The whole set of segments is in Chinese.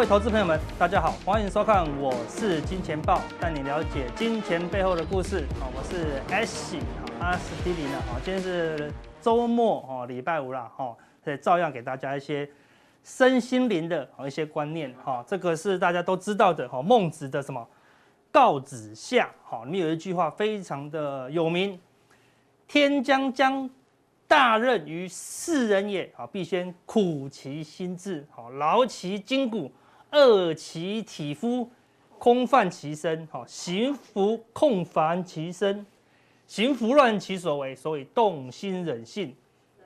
各位投资朋友们，大家好，欢迎收看，我是金钱豹，带你了解金钱背后的故事。好，我是 S 阿司匹林的。好，今天是周末哦，礼拜五啦哈，所以照样给大家一些身心灵的一些观念哈。这个是大家都知道的哈，孟子的什么告子下，好，里面有一句话非常的有名，天将降大任于斯人也，啊，必先苦其心志，好，劳其筋骨，饿其体肤，空泛其身，好，行拂空烦其身，行拂乱其所为，所以动心忍性，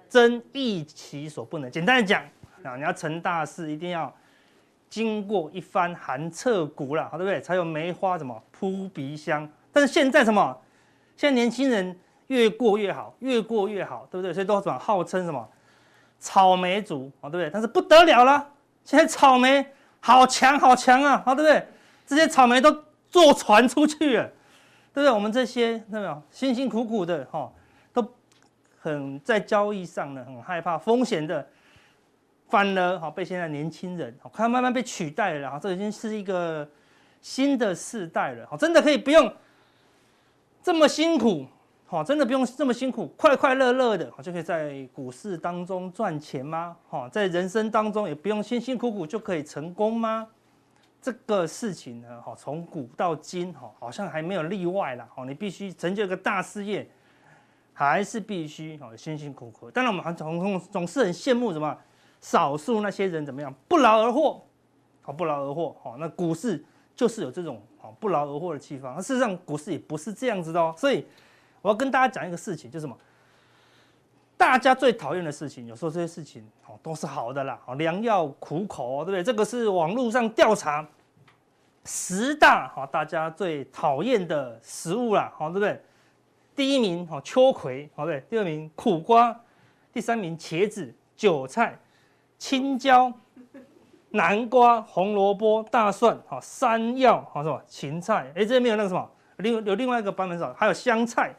增益其所不能。简单的讲，啊，你要成大事，一定要经过一番寒彻骨了，好，对不对？才有梅花什么扑鼻香。但是现在什么？现在年轻人。越过越好，越过越好，对不对？所以都转号称什么草莓族啊，对不对？但是不得了了，现在草莓好强好强啊，啊，对不对？这些草莓都坐船出去了，对不对？我们这些那个辛辛苦苦的哈，都很在交易上呢，很害怕风险的，反而哈被现在年轻人看慢慢被取代了，哈，这已经是一个新的世代了，哈，真的可以不用这么辛苦。好，真的不用这么辛苦，快快乐乐的，就可以在股市当中赚钱吗？哈，在人生当中也不用辛辛苦苦就可以成功吗？这个事情呢，哈，从古到今，哈，好像还没有例外啦。哈，你必须成就一个大事业，还是必须哈辛辛苦苦。当然，我们还总总总是很羡慕什么少数那些人怎么样不劳而获，好不劳而获。好，那股市就是有这种好不劳而获的地方。事实上，股市也不是这样子的哦，所以。我要跟大家讲一个事情，就是什么？大家最讨厌的事情，有时候这些事情哦都是好的啦，哦良药苦口，对不对？这个是网络上调查十大哈大家最讨厌的食物啦，好对不对？第一名哦秋葵，好对，第二名苦瓜，第三名茄子、韭菜、青椒、南瓜、红萝卜、大蒜，好山药，好什么芹菜？哎，这边没有那个什么，另有另外一个版本是？还有香菜。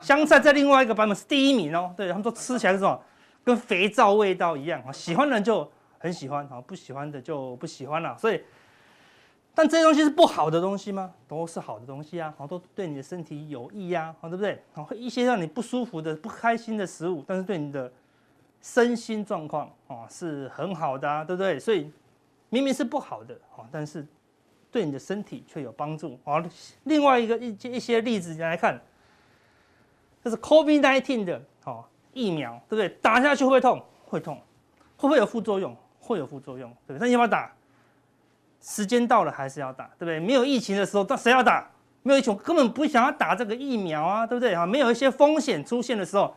香菜在另外一个版本是第一名哦，对他们说吃起来是什么，跟肥皂味道一样啊，喜欢的人就很喜欢啊，不喜欢的就不喜欢了。所以，但这些东西是不好的东西吗？都是好的东西啊，好都对你的身体有益呀，好对不对？好一些让你不舒服的、不开心的食物，但是对你的身心状况啊是很好的啊，对不对？所以明明是不好的啊，但是对你的身体却有帮助啊。另外一个一一些例子来看。这是 COVID-19 的哦疫苗，对不对？打下去会不会痛？会痛，会不会有副作用？会有副作用，对不对？那你要不要打？时间到了还是要打，对不对？没有疫情的时候，到谁要打？没有疫情，根本不想要打这个疫苗啊，对不对？哈，没有一些风险出现的时候，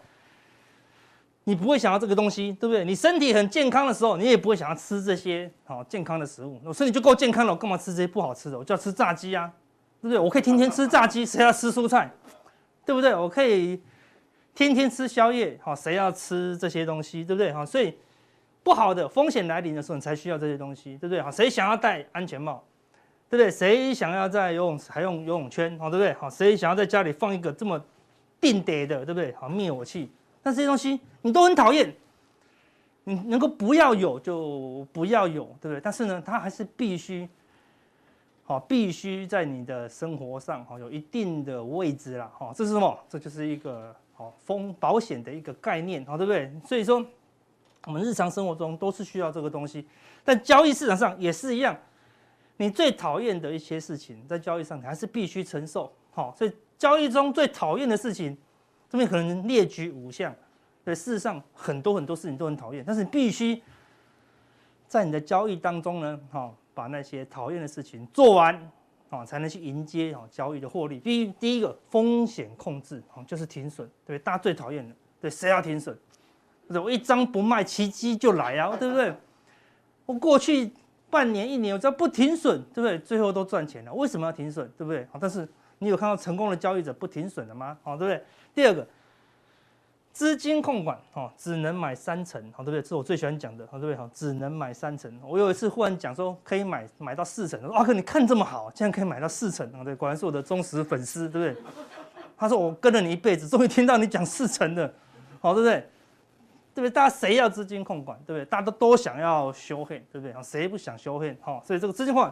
你不会想要这个东西，对不对？你身体很健康的时候，你也不会想要吃这些好健康的食物。我身体就够健康了，我干嘛吃这些不好吃的？我就要吃炸鸡啊，对不对？我可以天天吃炸鸡，谁要吃蔬菜？对不对？我可以天天吃宵夜，好，谁要吃这些东西？对不对？好，所以不好的风险来临的时候，你才需要这些东西，对不对？好，谁想要戴安全帽？对不对？谁想要在游泳池还用游泳圈？好，对不对？好，谁想要在家里放一个这么定得的，对不对？好，灭火器。但这些东西你都很讨厌，你能够不要有就不要有，对不对？但是呢，它还是必须。好，必须在你的生活上哈有一定的位置啦，哈，这是什么？这就是一个好风保险的一个概念，好，对不对？所以说，我们日常生活中都是需要这个东西，但交易市场上也是一样，你最讨厌的一些事情，在交易上你还是必须承受，好，所以交易中最讨厌的事情，这边可能列举五项，对，事实上很多很多事情都很讨厌，但是你必须在你的交易当中呢，哈。把那些讨厌的事情做完，啊，才能去迎接啊交易的获利。第一，第一个风险控制啊，就是停损，对，大家最讨厌的，对，谁要停损？我一张不卖，奇迹就来啊，对不对？我过去半年、一年，我只要不停损，对不对？最后都赚钱了。为什么要停损？对不对？好，但是你有看到成功的交易者不停损的吗？好，对不对？第二个。资金控管，哦，只能买三成，好，对不对？这是我最喜欢讲的，好，对不对？好，只能买三成。我有一次忽然讲说可以买买到四成，我说阿哥你看这么好，竟然可以买到四成，啊，对，果然是我的忠实粉丝，对不对？他说我跟了你一辈子，终于听到你讲四成的，好，对不对？对不对？大家谁要资金控管，对不对？大家都都想要修黑，对不对？谁不想修黑？哈，所以这个资金控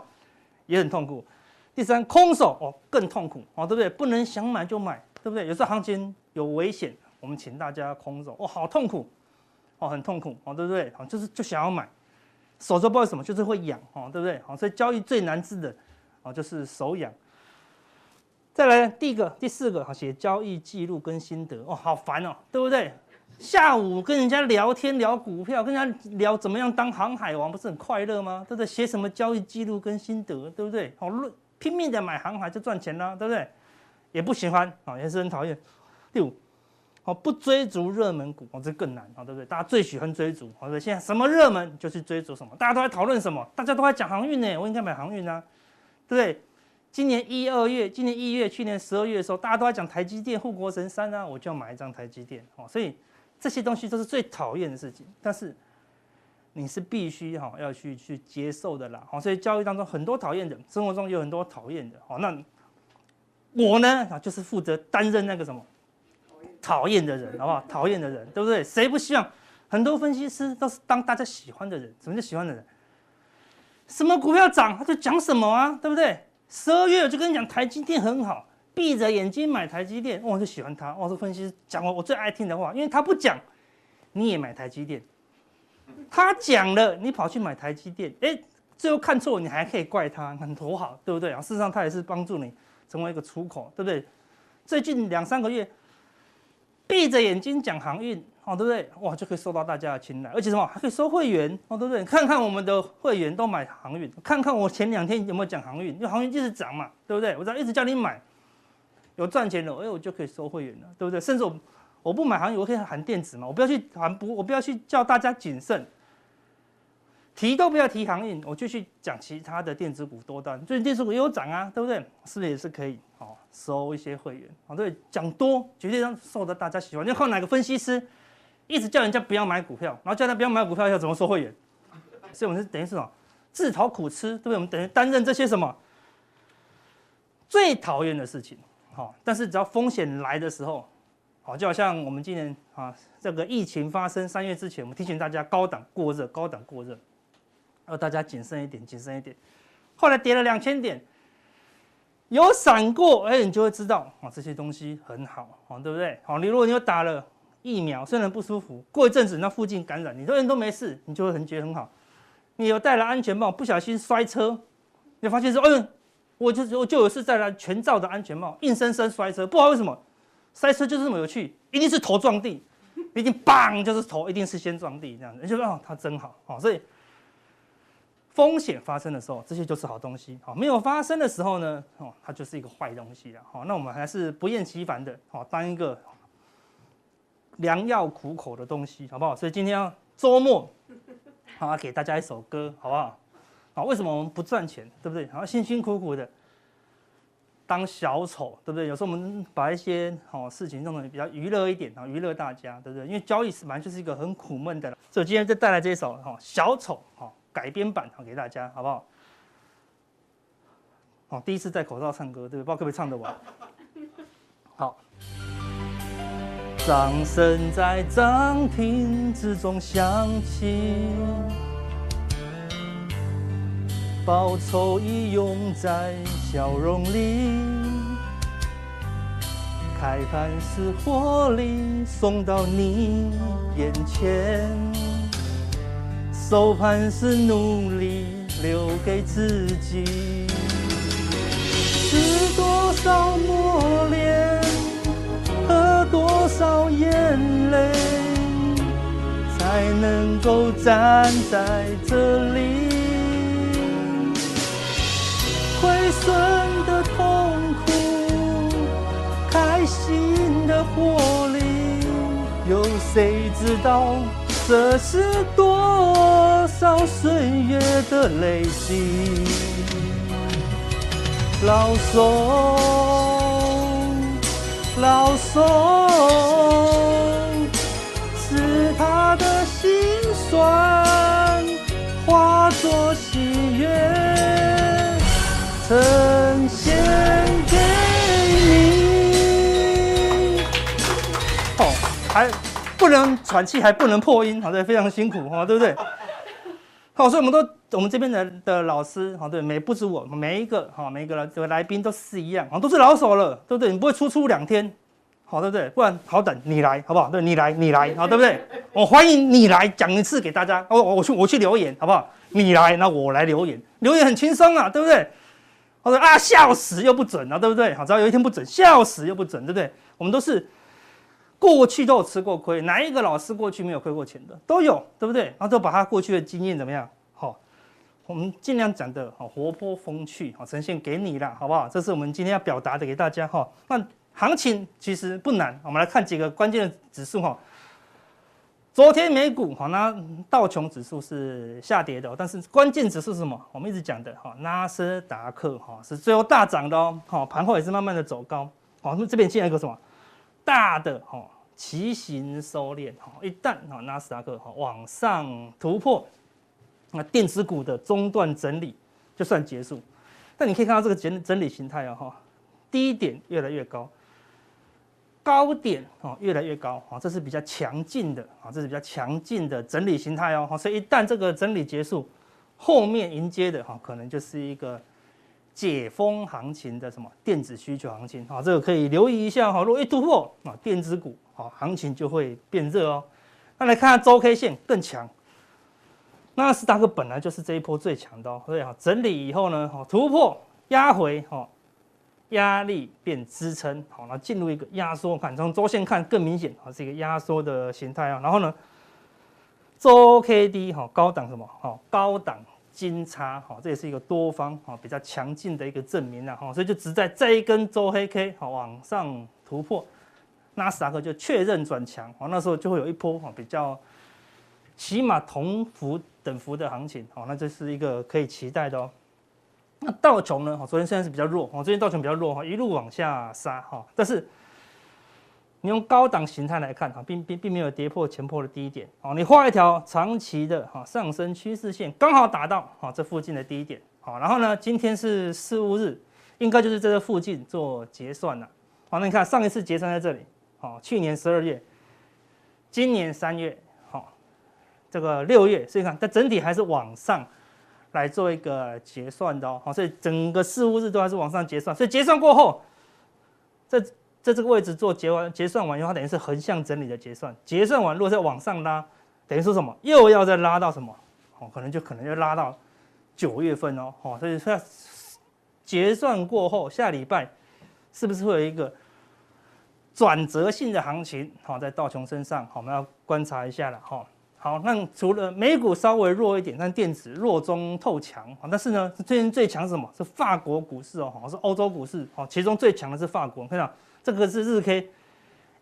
也很痛苦。第三，空手哦更痛苦哦，对不对？不能想买就买，对不对？有时候行情有危险，我们请大家空手哦，好痛苦哦，很痛苦哦，对不对？好，就是就想要买，手手不知道什么，就是会痒哦，对不对？好，所以交易最难治的哦，就是手痒。再来第一个、第四个，好写交易记录跟心得哦，好烦哦，对不对？下午跟人家聊天聊股票，跟人家聊怎么样当航海王，不是很快乐吗？对不对？写什么交易记录跟心得，对不对？好论。拼命的买航海就赚钱了，对不对？也不喜欢啊，也是很讨厌。第五，哦，不追逐热门股，哦，这更难啊，对不对？大家最喜欢追逐，对不对？现在什么热门就去追逐什么，大家都在讨论什么？大家都在讲航运呢，我应该买航运啊，对不对？今年一二月，今年一月，去年十二月的时候，大家都在讲台积电护国神山啊，我就要买一张台积电哦。所以这些东西都是最讨厌的事情，但是。你是必须哈要去去接受的啦，好，所以交易当中很多讨厌的，生活中有很多讨厌的，好，那我呢就是负责担任那个什么讨厌的人，好不好？讨厌的人，对不对？谁不希望？很多分析师都是当大家喜欢的人，什么叫喜欢的人？什么股票涨他就讲什么啊，对不对？十二月我就跟你讲台积电很好，闭着眼睛买台积电，我就喜欢他。我说分析师讲我我最爱听的话，因为他不讲，你也买台积电。他讲了，你跑去买台积电，哎，最后看错，你还可以怪他，很多好，对不对啊？事实上，他也是帮助你成为一个出口，对不对？最近两三个月，闭着眼睛讲航运，哦，对不对？哇，就可以受到大家的青睐，而且什么还可以收会员，哦，对不对？看看我们的会员都买航运，看看我前两天有没有讲航运，因为航运一直涨嘛，对不对？我只要一直叫你买，有赚钱的，哎，我就可以收会员了，对不对？甚至我。我不买航运，我可以喊电子嘛？我不要去喊不，我不要去叫大家谨慎，提都不要提航运，我就去讲其他的电子股多单。最近电子股也有涨啊，对不对？是不是也是可以？哦，收一些会员，哦，对，讲多绝对让受到大家喜欢。你看哪个分析师一直叫人家不要买股票，然后叫他不要买股票，要怎么收会员？所以我们是等于是什么？自讨苦吃，对不对？我们等于担任这些什么最讨厌的事情。好，但是只要风险来的时候。好，就好像我们今年啊，这个疫情发生三月之前，我们提醒大家高档过热，高档过热，要大家谨慎一点，谨慎一点。后来跌了两千点，有闪过，哎，你就会知道啊，这些东西很好，啊，对不对？好，你如果你有打了疫苗，虽然不舒服，过一阵子那附近感染，你这人都没事，你就会很觉得很好。你有戴了安全帽，不小心摔车，你发现说，嗯，我就我就有是戴了全罩的安全帽，硬生生摔车，不知道为什么。摔车就是这么有趣，一定是头撞地，一定棒就是头一定是先撞地这样子，你就说哦，它真好哦，所以风险发生的时候，这些就是好东西，好，没有发生的时候呢，哦，它就是一个坏东西了，好，那我们还是不厌其烦的，好，当一个良药苦口的东西，好不好？所以今天要周末，好，给大家一首歌，好不好？好，为什么我们不赚钱，对不对？好，辛辛苦苦的。当小丑，对不对？有时候我们把一些好事情弄得比较娱乐一点啊，娱乐大家，对不对？因为交易是本来就是一个很苦闷的，所以今天就带来这首哈小丑哈改编版哈给大家，好不好？好，第一次戴口罩唱歌，对不对？不知道可不可以唱得完？好，掌声在涨停之中响起。报酬已涌在笑容里，开盘时获利送到你眼前，收盘是努力留给自己。是多少磨练，和多少眼泪，才能够站在这里？亏损的痛苦，开心的活力，有谁知道这是多少岁月的累积？老松，老松，是他的心酸化作喜悦。呈现给你。哦，还能喘气，还不能破音，好，对，非常辛苦，哈，对不对？好，所以我们都，我们这边的的老师，好，对，每不止我，每一个，哈，每一个来这个来宾都是一样，啊，都是老手了，对不对？你不会出出两天，好，对不对？不然好等你来，好不好？对，你来，你来，好，对不对？我欢迎你来讲一次给大家，我我去我去留言，好不好？你来，那我来留言，留言很轻松啊，对不对？我说啊，笑死又不准啊，对不对？好，只要有一天不准，笑死又不准，对不对？我们都是过去都有吃过亏，哪一个老师过去没有亏过钱的？都有，对不对？然后都把他过去的经验怎么样？好，我们尽量讲的好活泼风趣，好呈现给你了，好不好？这是我们今天要表达的给大家哈。那行情其实不难，我们来看几个关键的指数哈。昨天美股哈，那道琼指数是下跌的，但是关键指数是什么？我们一直讲的哈，纳斯达克哈是最后大涨的哦，好盘后也是慢慢的走高，好，那这边进来一个什么大的哈骑行收敛哈，一旦哈纳斯达克哈往上突破，那电子股的中段整理就算结束。但你可以看到这个整整理形态啊哈，低点越来越高。高点哦越来越高啊，这是比较强劲的啊，这是比较强劲的整理形态哦，所以一旦这个整理结束，后面迎接的哈可能就是一个解封行情的什么电子需求行情啊，这个可以留意一下哈，如果一突破啊，电子股啊行情就会变热哦。那来看看周 K 线更强，纳斯达克本来就是这一波最强的，所以哈整理以后呢，哈突破压回哈。压力变支撑，好，那进入一个压缩，看从周线看更明显，啊，是一个压缩的形态啊。然后呢，周 K D 哈高档什么？哈高档金叉，哈这也是一个多方哈比较强劲的一个证明啊。哈，所以就只在这一根周黑 K 好往上突破，纳斯达克就确认转强，啊那时候就会有一波哈比较起码同幅等幅的行情，好，那这是一个可以期待的哦。那道琼呢？哈，昨天现在是比较弱，哈，最近道琼比较弱，哈，一路往下杀，哈，但是你用高档形态来看，哈，并并并没有跌破前破的低点，哦，你画一条长期的哈上升趋势线，刚好打到哈这附近的低点，好，然后呢，今天是四巫日，应该就是在这附近做结算了，好，那你看上一次结算在这里，好，去年十二月，今年三月，好，这个六月，所以看它整体还是往上。来做一个结算的哦，好，所以整个四巫日都还是往上结算，所以结算过后，这在这个位置做结完结算完以后，它等于是横向整理的结算，结算完如果再往上拉，等于说什么？又要再拉到什么？哦，可能就可能要拉到九月份哦，好，所以说结算过后，下礼拜是不是会有一个转折性的行情？好，在道琼身上，好，我们要观察一下了，哈。好，那除了美股稍微弱一点，但电子弱中透强啊。但是呢，最近最强是什么？是法国股市哦，好，是欧洲股市哦。其中最强的是法国，看到这个是日 K，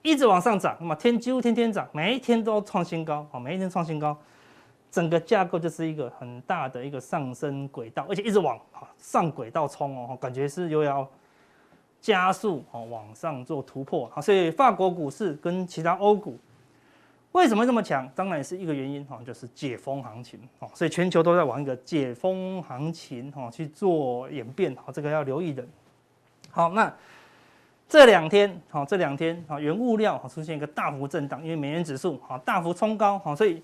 一直往上涨，那么天几乎天天涨，每一天都创新高，好，每一天创新高，整个架构就是一个很大的一个上升轨道，而且一直往上轨道冲哦，感觉是又要加速哦往上做突破，好，所以法国股市跟其他欧股。为什么这么强？当然是一个原因哈，就是解封行情哦，所以全球都在往一个解封行情哈去做演变，好，这个要留意的。好，那这两天好，这两天啊，原物料好出现一个大幅震荡，因为美元指数好大幅冲高，好，所以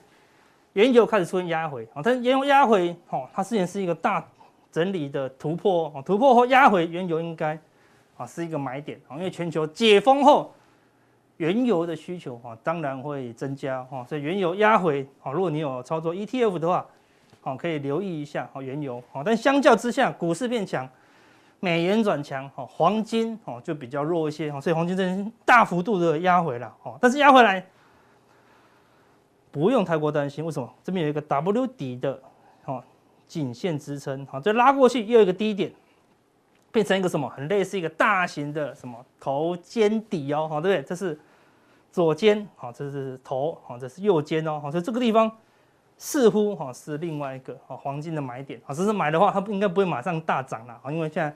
原油开始出现压回，好，但原油压回，好，它之前是一个大整理的突破，突破后压回，原油应该啊是一个买点，因为全球解封后。原油的需求哈，当然会增加哈，所以原油压回好。如果你有操作 ETF 的话，好，可以留意一下好原油好。但相较之下，股市变强，美元转强哈，黄金哦就比较弱一些哈，所以黄金这边大幅度的压回了哈。但是压回来不用太过担心，为什么？这边有一个 W 底的哈颈线支撑好，再拉过去又有一个低点。变成一个什么？很类似一个大型的什么头肩底哦，好，对不对？这是左肩，好，这是头，好，这是右肩哦，好，所以这个地方似乎哈是另外一个啊黄金的买点，好，只是买的话，它不应该不会马上大涨了，啊，因为现在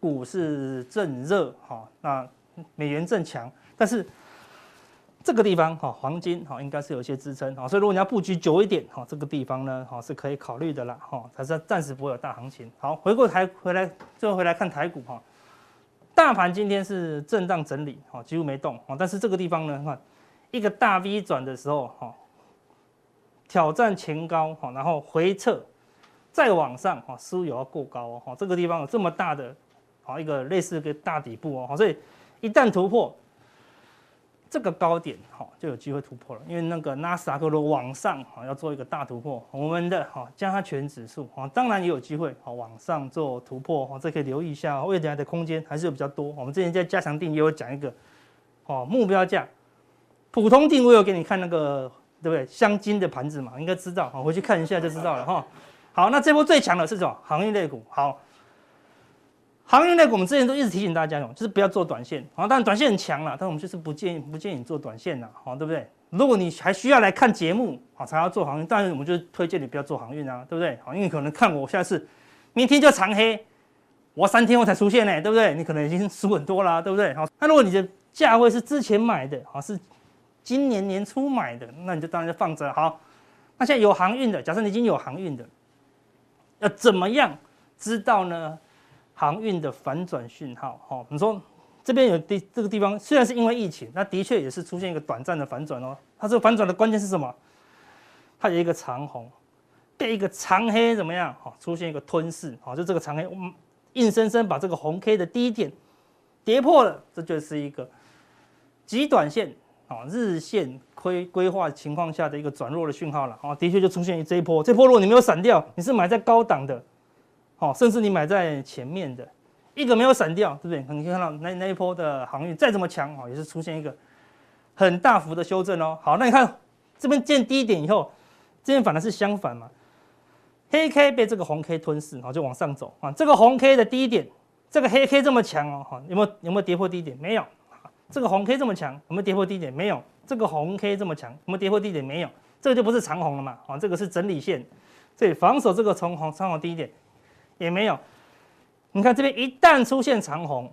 股市正热，哈，那美元正强，但是。这个地方哈，黄金哈应该是有一些支撑哈，所以如果你要布局久一点哈，这个地方呢哈是可以考虑的啦哈，但是暂时不会有大行情。好，回过台回来，最后回来看台股哈，大盘今天是震荡整理哈，几乎没动哈，但是这个地方呢哈，一个大 V 转的时候，哈，挑战前高，哈，然后回撤，再往上，哈，似乎有要过高哦，哈，这个地方有这么大的，好一个类似一个大底部哦，好所以一旦突破。这个高点哈就有机会突破了，因为那个纳斯达克的往上哈要做一个大突破，我们的哈加权指数哈当然也有机会好往上做突破哈，这可以留意一下，未来的空间还是有比较多。我们之前在加强定也有讲一个哦目标价，普通錠我有给你看那个对不对？镶金的盘子嘛，应该知道，好回去看一下就知道了哈。好，那这波最强的是什么？行业类股好。航运类，我们之前都一直提醒大家哦，就是不要做短线啊。当然短线很强了，但我们就是不建议不建议你做短线了，好，对不对？如果你还需要来看节目啊，才要做航运，当然我们就推荐你不要做航运啊，对不对？好，因为可能看我下次明天就长黑，我三天后才出现呢，对不对？你可能已经输很多了，对不对？好，那如果你的价位是之前买的，好，是今年年初买的，那你就当然就放着。好，那现在有航运的，假设你已经有航运的，要怎么样知道呢？航运的反转讯号，哈，你说这边有地这个地方，虽然是因为疫情，那的确也是出现一个短暂的反转哦。它这个反转的关键是什么？它有一个长红，被一个长黑怎么样？哈，出现一个吞噬，好，就这个长黑，硬生生把这个红 K 的低点跌破了，这就是一个极短线啊，日线规规划情况下的一个转弱的讯号了，啊，的确就出现这一波，这波如果你没有闪掉，你是买在高档的。好，甚至你买在前面的一个没有闪掉，对不对？你可以看到那那一波的航运再怎么强，哦，也是出现一个很大幅的修正哦。好，那你看这边见低点以后，这边反而是相反嘛，黑 K 被这个红 K 吞噬，然后就往上走啊。这个红 K 的低点，这个黑 K 这么强哦，哈，有没有有没有跌破低点？没有。这个红 K 这么强，有没有跌破低点？没有。这个红 K 这么强，有没有跌破低点？没有。这个就不是长红了嘛，啊，这个是整理线，所以防守这个从红长红低点。也没有，你看这边一旦出现长红，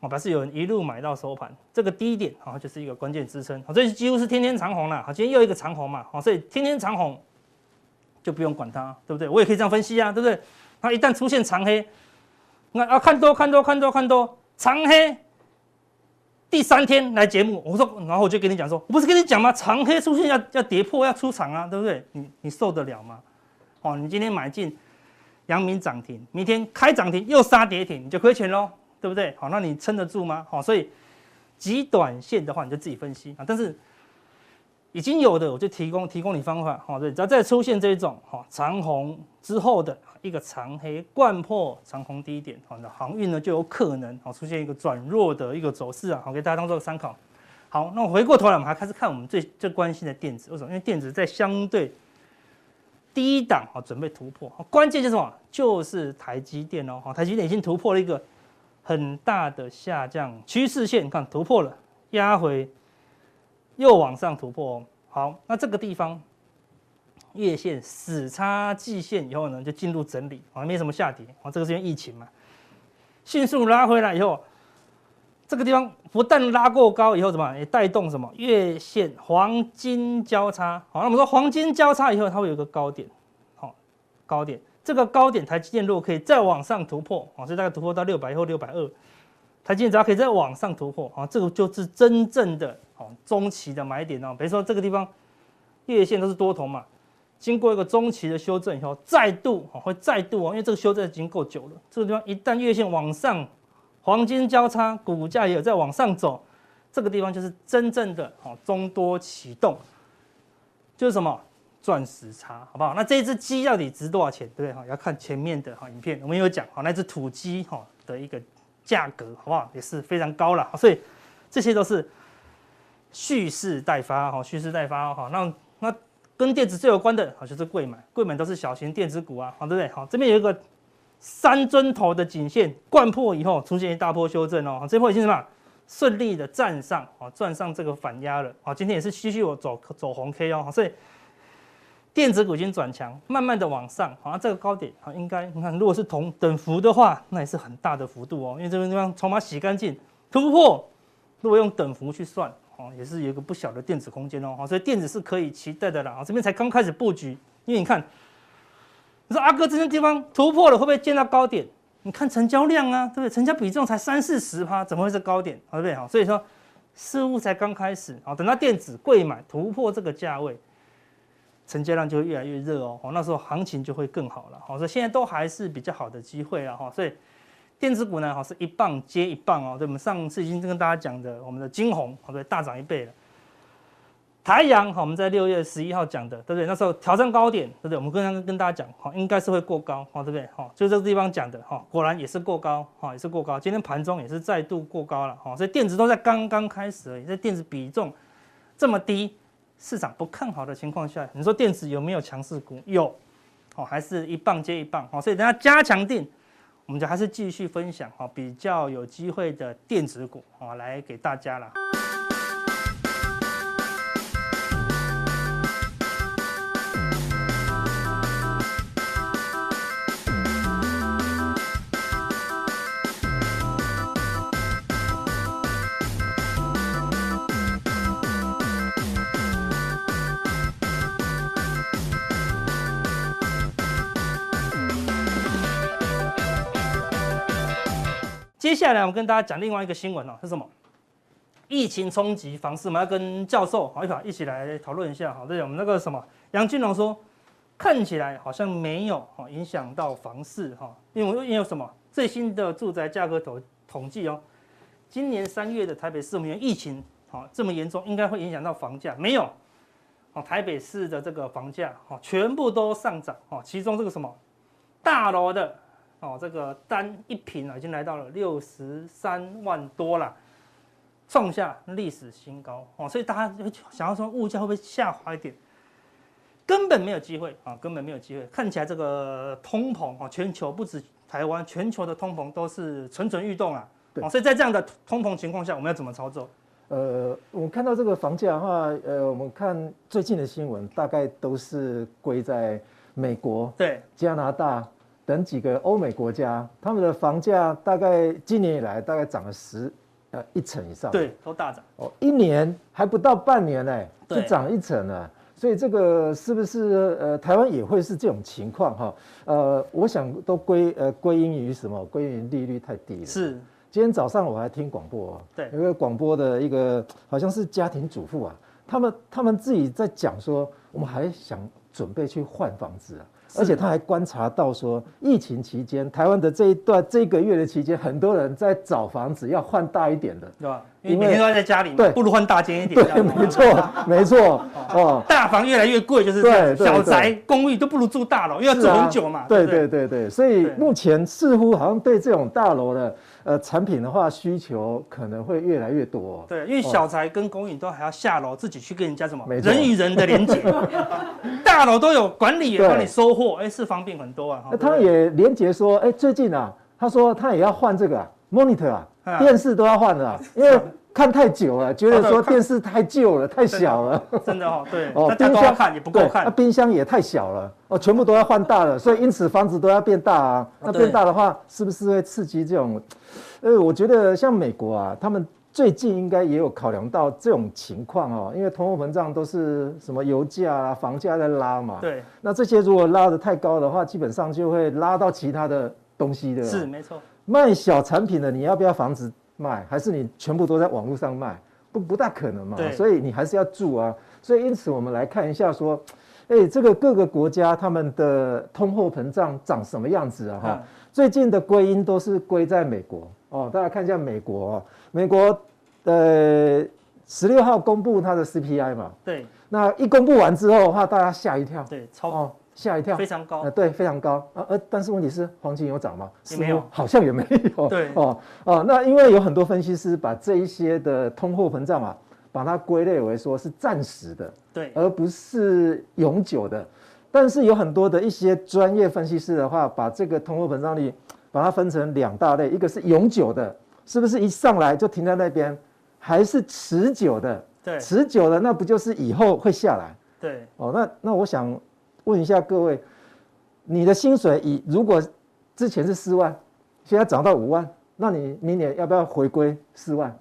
哦，表示有人一路买到收盘，这个低点啊就是一个关键支撑，好，这几乎是天天长红了，好，今天又一个长红嘛，好，所以天天长红就不用管它，对不对？我也可以这样分析啊，对不对？它一旦出现长黑，那啊看多看多看多看多长黑，第三天来节目，我说，然后我就跟你讲说，我不是跟你讲吗？长黑出现要要跌破要出场啊，对不对？你你受得了吗？哦，你今天买进。阳明涨停，明天开涨停又杀跌停，你就亏钱喽，对不对？好，那你撑得住吗？好，所以极短线的话，你就自己分析啊。但是已经有的，我就提供提供你方法。好，对，只要再出现这种哈长红之后的一个长黑贯破长红低点，好，那航运呢就有可能好出现一个转弱的一个走势啊。好，给大家当做参考。好，那我回过头来，我们还开始看我们最最关心的电子，为什么？因为电子在相对。低档啊，准备突破，关键就是什么？就是台积电哦，台积电已经突破了一个很大的下降趋势线，看突破了，压回又往上突破哦。好，那这个地方月线死叉季线以后呢，就进入整理，啊，没什么下跌啊。这个是因为疫情嘛，迅速拉回来以后，这个地方不但拉过高以后，怎么也带动什么月线黄金交叉。好，那我们说黄金交叉以后，它会有一个高点，好，高点。这个高点台积电如果可以再往上突破，啊，就大概突破到六百或六百二，台积电只要可以再往上突破，啊，这个就是真正的哦中期的买点哦。比如说这个地方月线都是多头嘛，经过一个中期的修正以后，再度啊会再度哦，因为这个修正已经够久了，这个地方一旦月线往上。黄金交叉，股价也有在往上走，这个地方就是真正的哦中多启动，就是什么钻石叉，好不好？那这只鸡到底值多少钱？对不对？哈，要看前面的哈影片，我们有讲哈，那只土鸡哈的一个价格，好不好？也是非常高了，所以这些都是蓄势待发哈，蓄势待发哈。那那跟电子最有关的，好就是柜买，柜买都是小型电子股啊，好对不对？好，这边有一个。三尊头的颈线贯破以后，出现一大波修正哦，这波已经什么？顺利的站上啊，站上这个反压了。啊，今天也是继续有走走红 K 哦，所以电子股已经转强，慢慢的往上。啊，这个高点啊，应该你看，如果是同等幅的话，那也是很大的幅度哦，因为这边地方筹码洗干净突破，如果用等幅去算哦，也是有一个不小的电子空间哦，所以电子是可以期待的啦。啊，这边才刚开始布局，因为你看。你说阿哥这些地方突破了，会不会见到高点？你看成交量啊，对不对？成交比重才三四十趴，怎么会是高点？对不对？好，所以说似乎才刚开始啊。等到电子贵买突破这个价位，成交量就会越来越热哦。那时候行情就会更好了。好，所以现在都还是比较好的机会了哈。所以电子股呢，好是一棒接一棒哦。对，我们上次已经跟大家讲的，我们的晶宏好对，大涨一倍了。台阳好，我们在六月十一号讲的，对不对？那时候挑战高点，对不对？我们刚刚跟大家讲，好，应该是会过高，好，对不对？好，就这个地方讲的，哈，果然也是过高，哈，也是过高。今天盘中也是再度过高了，哈，所以电子都在刚刚开始而已，在电子比重这么低，市场不看好的情况下，你说电子有没有强势股？有，好，还是一棒接一棒，好，所以等下加强定，我们就还是继续分享，哈，比较有机会的电子股，好，来给大家了。接下来我跟大家讲另外一个新闻哦，是什么？疫情冲击房市，我们要跟教授好一起一起来讨论一下哈。对，我们那个什么杨金龙说，看起来好像没有哈影响到房市哈，因为因为什么最新的住宅价格统统计哦，今年三月的台北市，我们有疫情哈这么严重，应该会影响到房价没有？哦，台北市的这个房价哈全部都上涨哦，其中这个什么大楼的。哦，这个单一坪啊，已经来到了六十三万多了，创下历史新高哦。所以大家想要说物价会不会下滑一点？根本没有机会啊，根本没有机会。看起来这个通膨啊，全球不止台湾，全球的通膨都是蠢蠢欲动啊。对，所以在这样的通膨情况下，我们要怎么操作？呃，我看到这个房价的话，呃，我们看最近的新闻，大概都是归在美国、对加拿大。等几个欧美国家，他们的房价大概今年以来大概涨了十呃一成以上，对，都大涨哦，一年还不到半年呢，就涨一成了，所以这个是不是呃台湾也会是这种情况哈？呃，我想都归呃归因于什么？归因于利率太低了。是，今天早上我还听广播，对，有个广播的一个好像是家庭主妇啊，他们他们自己在讲说，我们还想准备去换房子啊。而且他还观察到说，疫情期间台湾的这一段这个月的期间，很多人在找房子要换大一点的，对吧？因为每天都在家里嘛，对，不如换大间一点。对，没错，没错。哦，大房越来越贵，就是这样。小宅公寓都不如住大楼，因为要住很久嘛。对对对对，所以目前似乎好像对这种大楼的。呃，产品的话需求可能会越来越多。对，因为小宅跟公寓都还要下楼自己去跟人家什么人与人的连接。大楼都有管理员帮你收货，哎，是方便很多啊。那他也连接说，哎，最近啊，他说他也要换这个 monitor 啊，电视都要换了，因为看太久了，觉得说电视太旧了，太小了。真的哦，对。哦，冰箱看也不够看，那冰箱也太小了，哦，全部都要换大了，所以因此房子都要变大啊。那变大的话，是不是会刺激这种？呃，我觉得像美国啊，他们最近应该也有考量到这种情况哦，因为通货膨胀都是什么油价啊、房价在拉嘛。对。那这些如果拉得太高的话，基本上就会拉到其他的东西的。是，没错。卖小产品的，你要不要房子卖？还是你全部都在网络上卖？不，不大可能嘛。对。所以你还是要住啊。所以因此我们来看一下说，哎，这个各个国家他们的通货膨胀长什么样子啊？哈、嗯。最近的归因都是归在美国。哦，大家看一下美国哦，美国呃十六号公布它的 CPI 嘛，对，那一公布完之后的话，大家吓一跳，对，超哦吓一跳，非常高，呃对，非常高啊，呃但是问题是黄金有涨吗？也没有，好像也没有，对 哦哦，那因为有很多分析师把这一些的通货膨胀啊，把它归类为说是暂时的，对，而不是永久的，但是有很多的一些专业分析师的话，把这个通货膨胀率。把它分成两大类，一个是永久的，是不是一上来就停在那边？还是持久的？对，持久的那不就是以后会下来？对，哦，那那我想问一下各位，你的薪水以如果之前是四万，现在涨到五万，那你明年要不要回归四万？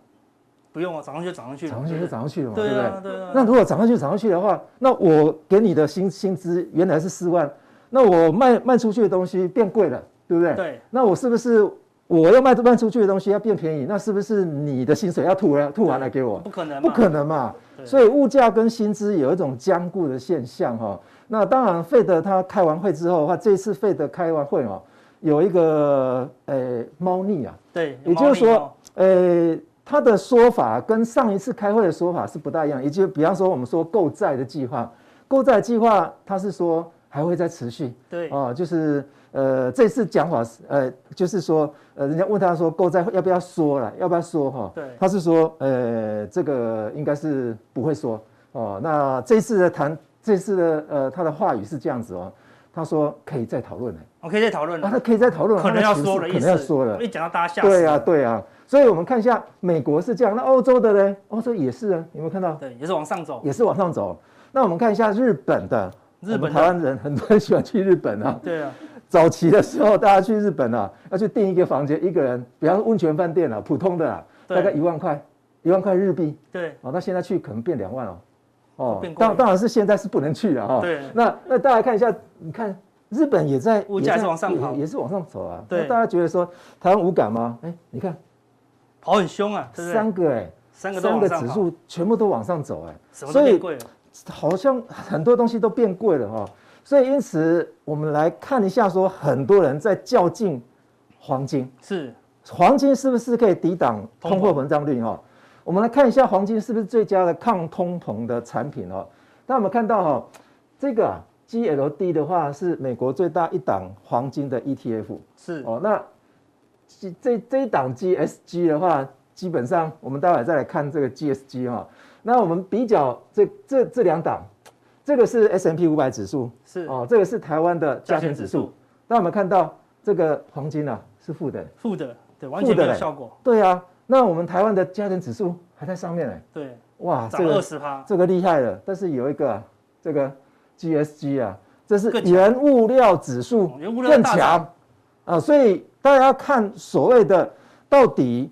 不用啊，涨上去涨上去，涨上去就涨上去了嘛，对，对不对？对啊。那如果涨上去涨上去的话，那我给你的薪薪资原来是四万，那我卖卖出去的东西变贵了。对不对？对，那我是不是我要卖卖出去的东西要变便宜，那是不是你的薪水要吐了吐完了给我？不可能，不可能嘛。所以物价跟薪资有一种僵固的现象哈。那当然，费德他开完会之后的话，这次费德开完会哦，有一个呃猫腻啊，对，也就是说，呃，他的说法跟上一次开会的说法是不大一样。也就比方说，我们说购债的计划，购债计划他是说还会再持续，对，哦，就是。呃，这次讲法是，呃，就是说，呃，人家问他说，购债要不要缩了，要不要缩哈？对，他是说，呃，这个应该是不会缩哦。那这次的谈，这次的呃，他的话语是这样子哦，他说可以再讨论呢，我可以再讨论，啊，他可以再讨论，可能要说了，可能要说了，一讲到大家吓，对啊，对啊，所以我们看一下美国是这样，那欧洲的呢？欧洲也是啊，有没有看到？对，也是往上走，也是往上走。那我们看一下日本的，日本台湾人很多人喜欢去日本啊，对啊。早期的时候，大家去日本啊，要去订一个房间，一个人，比方说温泉饭店啊，普通的啊，大概一万块，一万块日币。对。哦，那现在去可能变两万哦。哦。当当然是现在是不能去了哈。对。那那大家看一下，你看日本也在，物价是往上跑，也是往上走啊。对。那大家觉得说台湾无感吗？哎，你看，跑很凶啊，三个哎，三个三个指数全部都往上走哎，所以好像很多东西都变贵了哈。所以，因此我们来看一下，说很多人在较劲黄金，是黄金是不是可以抵挡通货膨胀率？哈，我们来看一下黄金是不是最佳的抗通膨的产品？哦，那我们看到哈，这个 GLD 的话是美国最大一档黄金的 ETF，是哦。那这这一档 GSG 的话，基本上我们待会再来看这个 GSG 哈。那我们比较这这这两档。这个是 S&P 五百指数，是哦，这个是台湾的加权指数。那我们看到这个黄金啊，是负的，负的，对，完全没有效果。对啊，那我们台湾的加权指数还在上面呢。对，哇，涨二十趴，这个厉害了。但是有一个这个 GSG 啊，这是原物料指数更强啊，所以大家要看所谓的到底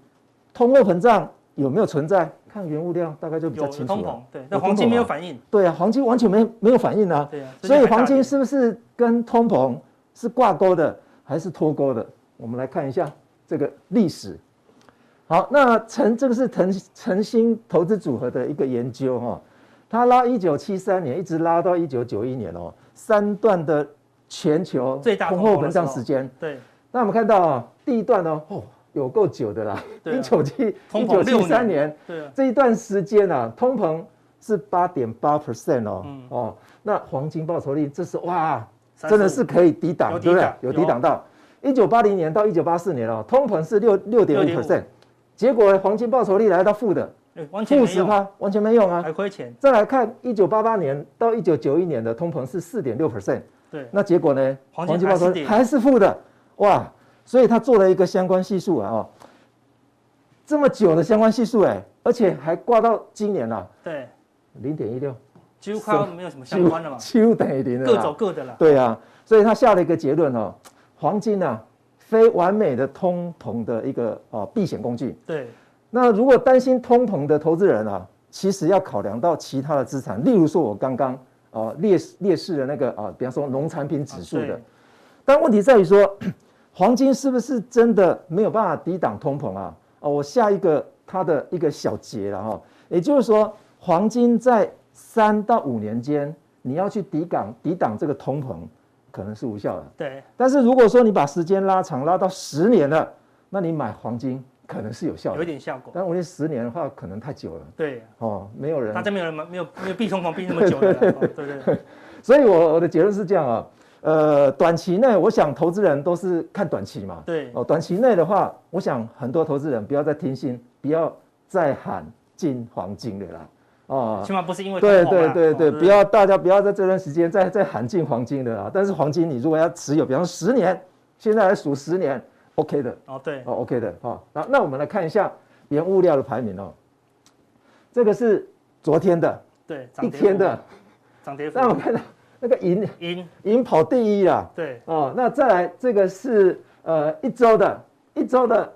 通货膨胀有没有存在。看原物料大概就比较清楚了。通膨，对，那黄金没有反应。对啊，黄金完全没没有反应啊。对啊。所以黄金是不是跟通膨是挂钩的，还是脱钩的？我们来看一下这个历史。好，那陈这个是陈陈新投资组合的一个研究哈，他拉一九七三年一直拉到一九九一年哦，三段的全球最大通货膨胀时间。对。那我们看到啊，第一段呢，哦。有够久的啦，一九七一九七三年，对啊，这一段时间啊，通膨是八点八 percent 哦，哦，那黄金报酬率这是哇，真的是可以抵挡，对不对？有抵挡到。一九八零年到一九八四年哦，通膨是六六点五。percent，结果黄金报酬率来到负的，负十趴，完全没用啊，还亏钱。再来看一九八八年到一九九一年的通膨是四点六 percent，对，那结果呢？黄金报酬率还是负的，哇。所以他做了一个相关系数啊，哦，这么久的相关系数哎，而且还挂到今年了，对，零点一六，几乎快要没有什么相关了嘛，几乎等于零了，各走各的了。对啊，所以他下了一个结论哦，黄金啊，非完美的通膨的一个啊避险工具。对，那如果担心通膨的投资人啊，其实要考量到其他的资产，例如说我刚刚哦列列示的那个啊，比方说农产品指数的，但问题在于说。黄金是不是真的没有办法抵挡通膨啊？哦，我下一个它的一个小结了哈，也就是说，黄金在三到五年间，你要去抵挡抵挡这个通膨，可能是无效的。对。但是如果说你把时间拉长，拉到十年了，那你买黄金可能是有效的，有一点效果。但我觉得十年的话，可能太久了。对。哦，没有人。大家没有人没有没有避通膨避那么久了。对对对。所以我我的结论是这样啊。呃，短期内，我想投资人都是看短期嘛。对。哦，短期内的话，我想很多投资人不要再听信，不要再喊进黄金的啦。哦。起码不是因为。对对对对，不要大家不要在这段时间再再喊进黄金的啦。但是黄金你如果要持有，比方说十年，现在来数十年，OK 的。哦，对。哦，OK 的。好，那那我们来看一下原物料的排名哦。这个是昨天的。对。一天的。涨跌幅。那我们看到。那个银银银跑第一啦，对哦，那再来这个是呃一周的，一周的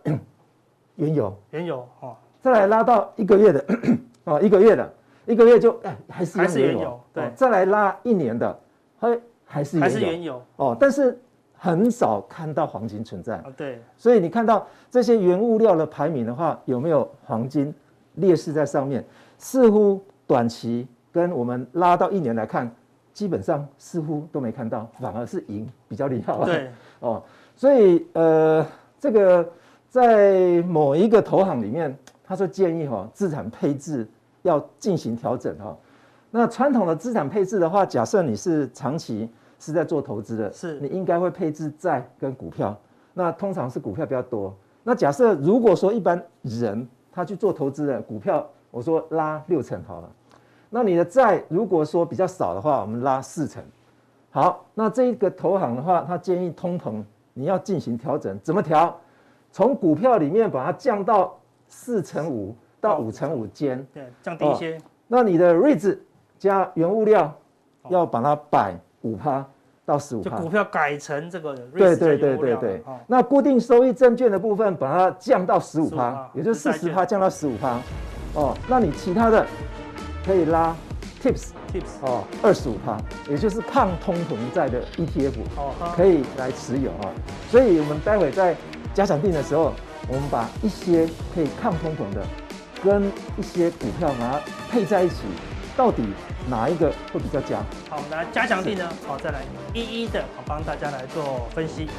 原油，原油哦，再来拉到一个月的 哦，一个月的，一个月就哎还是原油，还是原油，对，再来拉一年的，还还是原油，还是原油哦，但是很少看到黄金存在。啊，对。所以你看到这些原物料的排名的话，有没有黄金劣势在上面？似乎短期跟我们拉到一年来看，基本上似乎都没看到，反而是银比较厉害。对。哦，所以呃，这个在某一个投行里面，他说建议哈，资产配置要进行调整哈。那传统的资产配置的话，假设你是长期是在做投资的，是你应该会配置债跟股票。那通常是股票比较多。那假设如果说一般人他去做投资的股票，我说拉六成好了。那你的债如果说比较少的话，我们拉四成。好，那这一个投行的话，他建议通膨你要进行调整，怎么调？从股票里面把它降到四成五到五成五间，对，降低一些。哦，那你的 REITs 加原物料要把它摆五趴到十五趴，就股票改成这个 REITs 对对对对对。那固定收益证券的部分把它降到十五趴，也就是四十趴降到十五趴。哦，那你其他的可以拉 TIPS。Tips 哦，二十五趴，也就是抗通膨债的 ETF，可以来持有啊。所以我们待会在加强定的时候，我们把一些可以抗通膨的，跟一些股票把它配在一起，到底哪一个会比较佳？好，我们来加强地呢，好，再来一一的好帮大家来做分析。